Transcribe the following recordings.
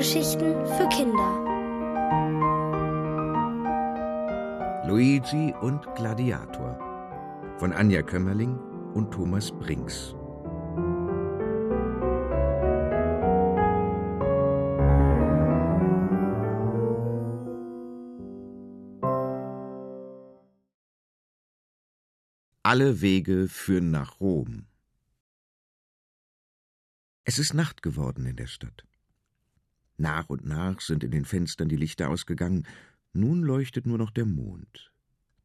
Hörgeschichten für Kinder. Luigi und Gladiator von Anja Kömmerling und Thomas Brinks. Alle Wege führen nach Rom. Es ist Nacht geworden in der Stadt. Nach und nach sind in den Fenstern die Lichter ausgegangen, nun leuchtet nur noch der Mond.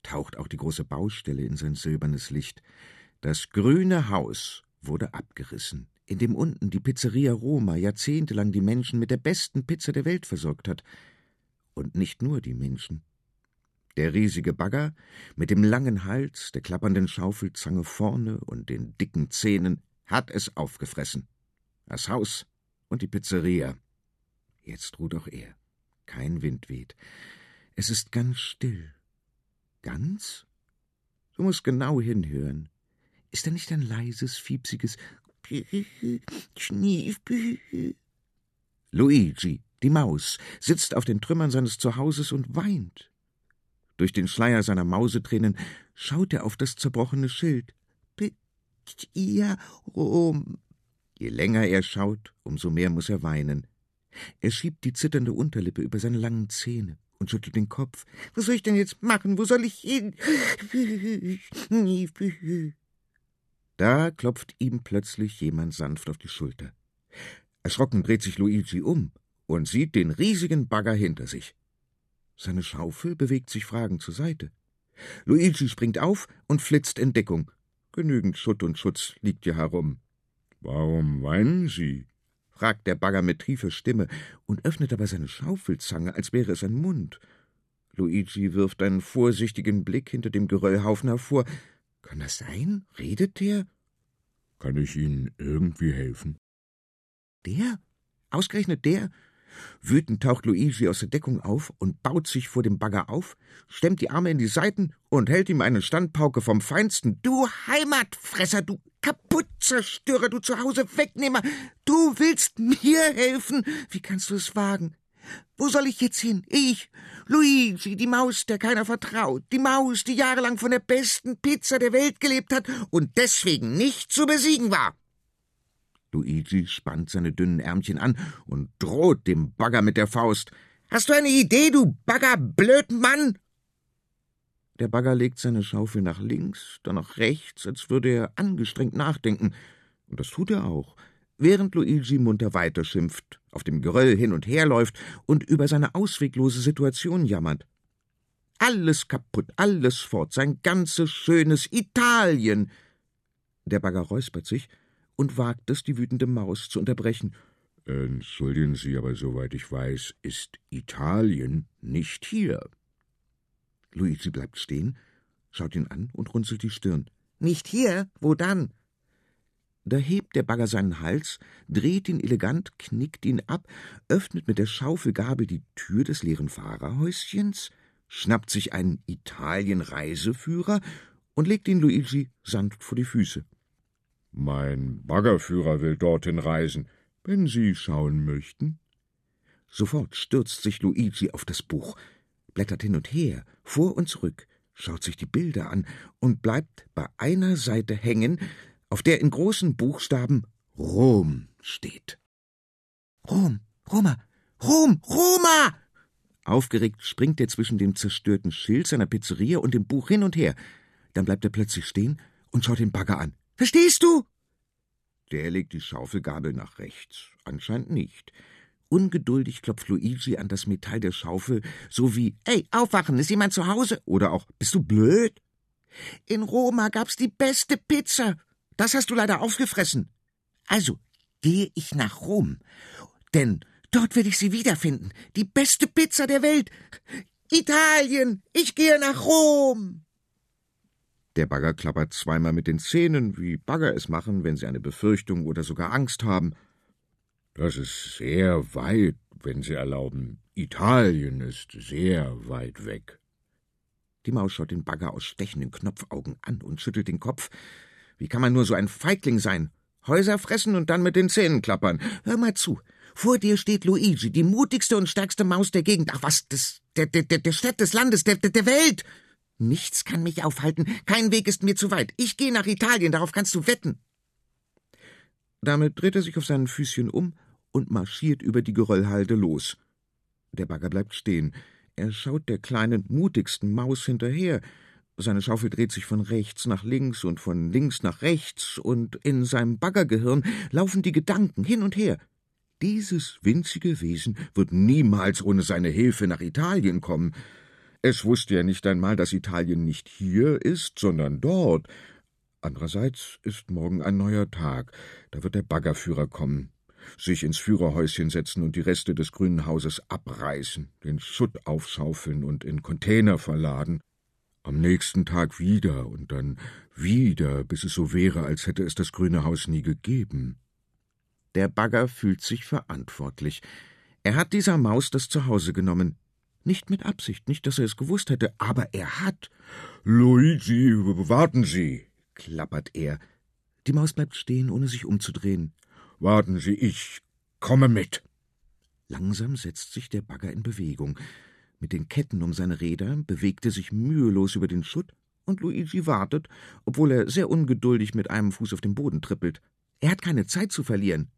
Taucht auch die große Baustelle in sein silbernes Licht. Das grüne Haus wurde abgerissen, in dem unten die Pizzeria Roma jahrzehntelang die Menschen mit der besten Pizza der Welt versorgt hat. Und nicht nur die Menschen. Der riesige Bagger mit dem langen Hals, der klappernden Schaufelzange vorne und den dicken Zähnen hat es aufgefressen. Das Haus und die Pizzeria. Jetzt ruht auch er. Kein Wind weht. Es ist ganz still. Ganz? Du musst genau hinhören. Ist da nicht ein leises, fiepsiges Schniefbü? Luigi, die Maus, sitzt auf den Trümmern seines Zuhauses und weint. Durch den Schleier seiner Mausetränen schaut er auf das zerbrochene Schild. Je länger er schaut, umso mehr muss er weinen. Er schiebt die zitternde Unterlippe über seine langen Zähne und schüttelt den Kopf. Was soll ich denn jetzt machen? Wo soll ich hin? Da klopft ihm plötzlich jemand sanft auf die Schulter. Erschrocken dreht sich Luigi um und sieht den riesigen Bagger hinter sich. Seine Schaufel bewegt sich fragend zur Seite. Luigi springt auf und flitzt in Deckung. Genügend Schutt und Schutz liegt hier herum. Warum weinen Sie? Fragt der Bagger mit tiefer Stimme und öffnet aber seine Schaufelzange, als wäre es ein Mund. Luigi wirft einen vorsichtigen Blick hinter dem Geröllhaufen hervor. Kann das sein? Redet der? Kann ich Ihnen irgendwie helfen? Der? Ausgerechnet der? Wütend taucht Luigi aus der Deckung auf und baut sich vor dem Bagger auf, stemmt die Arme in die Seiten und hält ihm eine Standpauke vom Feinsten. Du Heimatfresser, du Kaputtzerstörer, du Zuhause-Wegnehmer, du willst mir helfen? Wie kannst du es wagen? Wo soll ich jetzt hin? Ich, Luigi, die Maus, der keiner vertraut, die Maus, die jahrelang von der besten Pizza der Welt gelebt hat und deswegen nicht zu besiegen war. Luigi spannt seine dünnen Ärmchen an und droht dem Bagger mit der Faust. Hast du eine Idee, du Baggerblödmann? Der Bagger legt seine Schaufel nach links, dann nach rechts, als würde er angestrengt nachdenken. Und das tut er auch, während Luigi munter weiterschimpft, auf dem Geröll hin und her läuft und über seine ausweglose Situation jammert. Alles kaputt, alles fort, sein ganzes schönes Italien. Der Bagger räuspert sich und wagt es, die wütende Maus zu unterbrechen. Entschuldigen Sie, aber soweit ich weiß, ist Italien nicht hier. Luigi bleibt stehen, schaut ihn an und runzelt die Stirn. Nicht hier? Wo dann? Da hebt der Bagger seinen Hals, dreht ihn elegant, knickt ihn ab, öffnet mit der Schaufelgabel die Tür des leeren Fahrerhäuschens, schnappt sich einen Italien-Reiseführer und legt ihn Luigi sanft vor die Füße. Mein Baggerführer will dorthin reisen, wenn Sie schauen möchten. Sofort stürzt sich Luigi auf das Buch, blättert hin und her, vor und zurück, schaut sich die Bilder an und bleibt bei einer Seite hängen, auf der in großen Buchstaben Rom steht. Rom, Roma, Rom, Roma! Aufgeregt springt er zwischen dem zerstörten Schild seiner Pizzeria und dem Buch hin und her. Dann bleibt er plötzlich stehen und schaut den Bagger an. Verstehst du? Der legt die Schaufelgabel nach rechts. Anscheinend nicht. Ungeduldig klopft Luigi an das Metall der Schaufel, so wie Ey, aufwachen, ist jemand zu Hause? Oder auch Bist du blöd? In Roma gab's die beste Pizza. Das hast du leider aufgefressen. Also gehe ich nach Rom, denn dort werde ich sie wiederfinden. Die beste Pizza der Welt. Italien, ich gehe nach Rom. Der Bagger klappert zweimal mit den Zähnen, wie Bagger es machen, wenn sie eine Befürchtung oder sogar Angst haben. Das ist sehr weit, wenn Sie erlauben. Italien ist sehr weit weg. Die Maus schaut den Bagger aus stechenden Knopfaugen an und schüttelt den Kopf. Wie kann man nur so ein Feigling sein? Häuser fressen und dann mit den Zähnen klappern. Hör mal zu. Vor dir steht Luigi, die mutigste und stärkste Maus der Gegend. Ach was, des, der, der, der Stadt, des Landes, der, der, der Welt. Nichts kann mich aufhalten. Kein Weg ist mir zu weit. Ich gehe nach Italien, darauf kannst du wetten. Damit dreht er sich auf seinen Füßchen um und marschiert über die Geröllhalde los. Der Bagger bleibt stehen. Er schaut der kleinen, mutigsten Maus hinterher. Seine Schaufel dreht sich von rechts nach links und von links nach rechts, und in seinem Baggergehirn laufen die Gedanken hin und her. Dieses winzige Wesen wird niemals ohne seine Hilfe nach Italien kommen. Es wusste ja nicht einmal, dass Italien nicht hier ist, sondern dort. Andererseits ist morgen ein neuer Tag. Da wird der Baggerführer kommen, sich ins Führerhäuschen setzen und die Reste des grünen Hauses abreißen, den Schutt aufschaufeln und in Container verladen. Am nächsten Tag wieder und dann wieder, bis es so wäre, als hätte es das grüne Haus nie gegeben. Der Bagger fühlt sich verantwortlich. Er hat dieser Maus das Zuhause genommen. Nicht mit Absicht, nicht, dass er es gewusst hätte, aber er hat. Luigi, warten Sie, klappert er. Die Maus bleibt stehen, ohne sich umzudrehen. Warten Sie, ich komme mit. Langsam setzt sich der Bagger in Bewegung. Mit den Ketten um seine Räder bewegt er sich mühelos über den Schutt, und Luigi wartet, obwohl er sehr ungeduldig mit einem Fuß auf dem Boden trippelt. Er hat keine Zeit zu verlieren.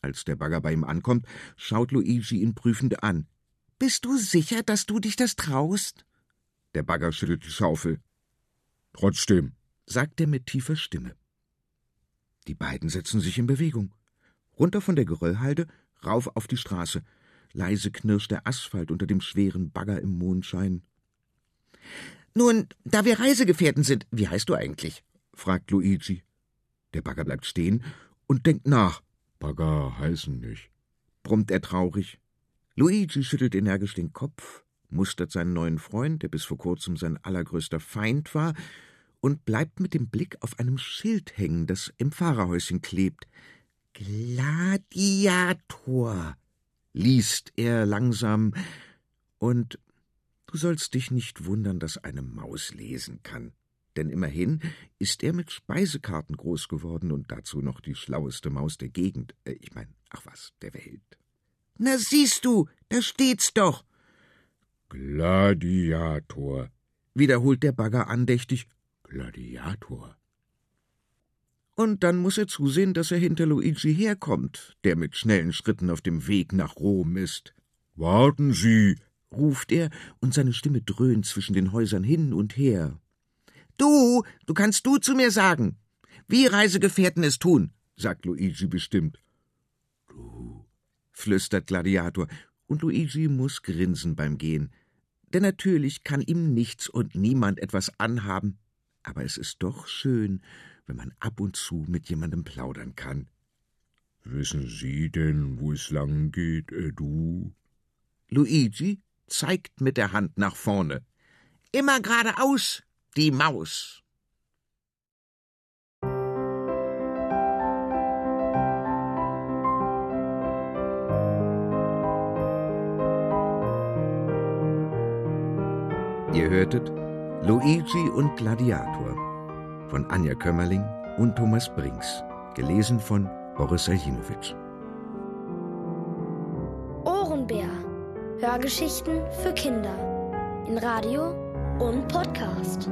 Als der Bagger bei ihm ankommt, schaut Luigi ihn prüfend an. Bist du sicher, dass du dich das traust? Der Bagger schüttelt die Schaufel. Trotzdem, sagt er mit tiefer Stimme. Die beiden setzen sich in Bewegung. Runter von der Geröllhalde, rauf auf die Straße. Leise knirscht der Asphalt unter dem schweren Bagger im Mondschein. Nun, da wir Reisegefährten sind, wie heißt du eigentlich? fragt Luigi. Der Bagger bleibt stehen und denkt nach. Bagger heißen nicht, brummt er traurig. Luigi schüttelt energisch den Kopf, mustert seinen neuen Freund, der bis vor kurzem sein allergrößter Feind war, und bleibt mit dem Blick auf einem Schild hängen, das im Fahrerhäuschen klebt. Gladiator, liest er langsam, und du sollst dich nicht wundern, dass eine Maus lesen kann. Denn immerhin ist er mit Speisekarten groß geworden und dazu noch die schlaueste Maus der Gegend, äh, ich mein, ach was, der Welt. Na siehst du, da steht's doch. Gladiator, wiederholt der Bagger andächtig. Gladiator. Und dann muss er zusehen, dass er hinter Luigi herkommt, der mit schnellen Schritten auf dem Weg nach Rom ist. Warten Sie, ruft er, und seine Stimme dröhnt zwischen den Häusern hin und her. Du, du kannst du zu mir sagen. Wie Reisegefährten es tun, sagt Luigi bestimmt. Du, flüstert Gladiator, und Luigi muss grinsen beim Gehen. Denn natürlich kann ihm nichts und niemand etwas anhaben, aber es ist doch schön, wenn man ab und zu mit jemandem plaudern kann. Wissen Sie denn, wo es lang geht, äh, du? Luigi zeigt mit der Hand nach vorne. Immer geradeaus, die Maus. Ihr hörtet Luigi und Gladiator von Anja Kömmerling und Thomas Brinks, gelesen von Boris Aljinovic. Ohrenbär. Hörgeschichten für Kinder in Radio und Podcast.